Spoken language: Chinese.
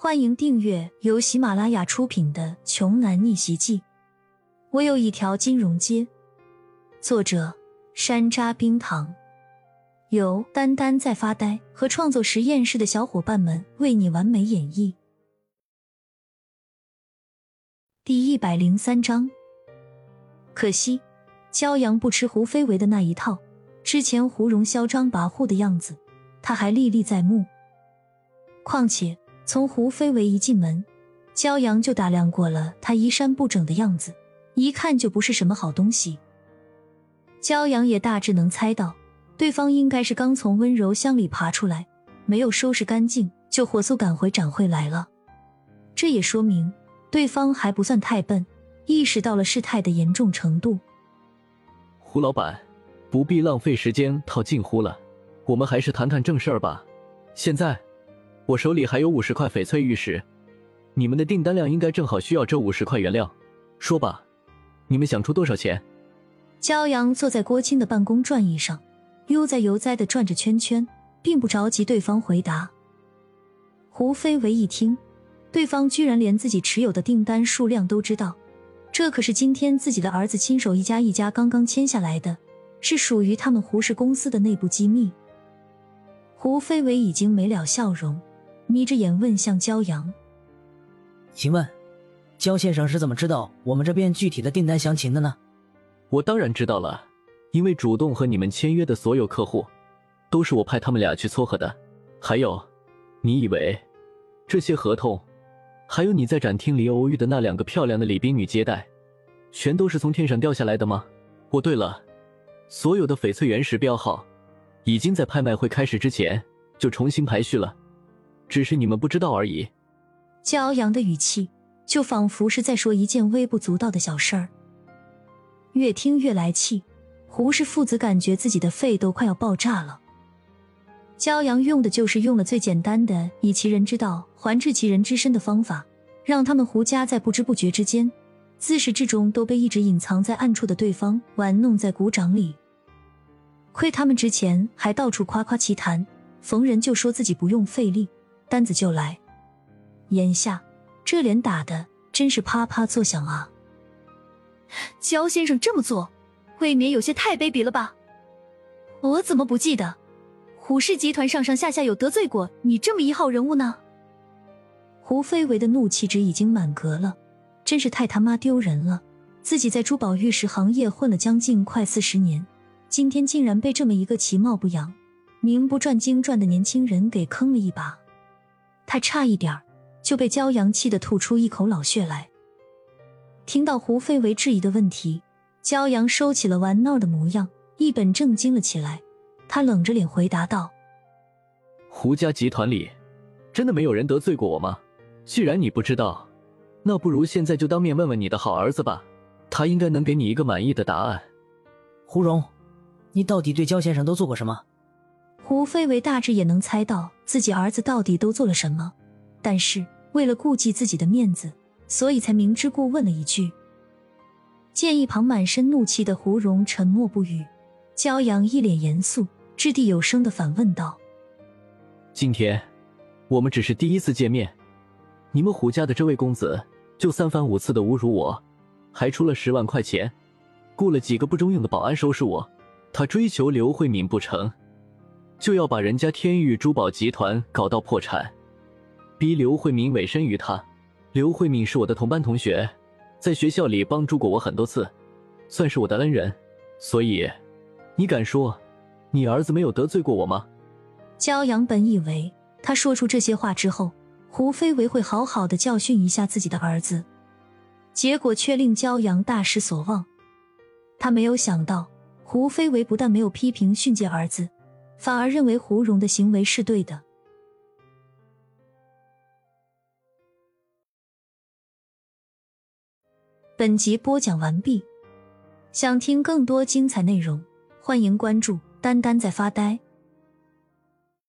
欢迎订阅由喜马拉雅出品的《穷男逆袭记》。我有一条金融街。作者：山楂冰糖，由丹丹在发呆和创作实验室的小伙伴们为你完美演绎。第一百零三章。可惜，骄阳不吃胡飞为的那一套。之前胡蓉嚣张跋扈的样子，他还历历在目。况且。从胡飞为一进门，骄阳就打量过了他衣衫不整的样子，一看就不是什么好东西。骄阳也大致能猜到，对方应该是刚从温柔乡里爬出来，没有收拾干净，就火速赶回展会来了。这也说明对方还不算太笨，意识到了事态的严重程度。胡老板，不必浪费时间套近乎了，我们还是谈谈正事儿吧。现在。我手里还有五十块翡翠玉石，你们的订单量应该正好需要这五十块原料。说吧，你们想出多少钱？骄阳坐在郭青的办公转椅上，悠哉悠哉的转着圈圈，并不着急对方回答。胡飞为一听，对方居然连自己持有的订单数量都知道，这可是今天自己的儿子亲手一家一家刚刚签下来的，是属于他们胡氏公司的内部机密。胡飞为已经没了笑容。眯着眼问向骄阳：“请问，焦先生是怎么知道我们这边具体的订单详情的呢？”“我当然知道了，因为主动和你们签约的所有客户，都是我派他们俩去撮合的。还有，你以为这些合同，还有你在展厅里偶遇的那两个漂亮的礼宾女接待，全都是从天上掉下来的吗？哦，对了，所有的翡翠原石标号，已经在拍卖会开始之前就重新排序了。”只是你们不知道而已。骄阳的语气就仿佛是在说一件微不足道的小事儿。越听越来气，胡氏父子感觉自己的肺都快要爆炸了。骄阳用的就是用了最简单的以其人之道还治其人之身的方法，让他们胡家在不知不觉之间，自始至终都被一直隐藏在暗处的对方玩弄在鼓掌里。亏他们之前还到处夸夸其谈，逢人就说自己不用费力。单子就来，眼下这脸打的真是啪啪作响啊！焦先生这么做，未免有些太卑鄙了吧？我怎么不记得虎氏集团上上下下有得罪过你这么一号人物呢？胡飞为的怒气值已经满格了，真是太他妈丢人了！自己在珠宝玉石行业混了将近快四十年，今天竟然被这么一个其貌不扬、名不传经传的年轻人给坑了一把。他差一点就被骄阳气得吐出一口老血来。听到胡飞为质疑的问题，骄阳收起了玩闹的模样，一本正经了起来。他冷着脸回答道：“胡家集团里真的没有人得罪过我吗？既然你不知道，那不如现在就当面问问你的好儿子吧，他应该能给你一个满意的答案。”胡蓉，你到底对焦先生都做过什么？胡飞为大致也能猜到自己儿子到底都做了什么，但是为了顾及自己的面子，所以才明知故问了一句。见一旁满身怒气的胡蓉沉默不语，骄阳一脸严肃，掷地有声的反问道：“今天我们只是第一次见面，你们胡家的这位公子就三番五次的侮辱我，还出了十万块钱，雇了几个不中用的保安收拾我，他追求刘慧敏不成？”就要把人家天域珠宝集团搞到破产，逼刘慧敏委身于他。刘慧敏是我的同班同学，在学校里帮助过我很多次，算是我的恩人。所以，你敢说你儿子没有得罪过我吗？焦阳本以为他说出这些话之后，胡飞为会好好的教训一下自己的儿子，结果却令焦阳大失所望。他没有想到，胡飞为不但没有批评训诫儿子。反而认为胡蓉的行为是对的。本集播讲完毕，想听更多精彩内容，欢迎关注“丹丹在发呆”。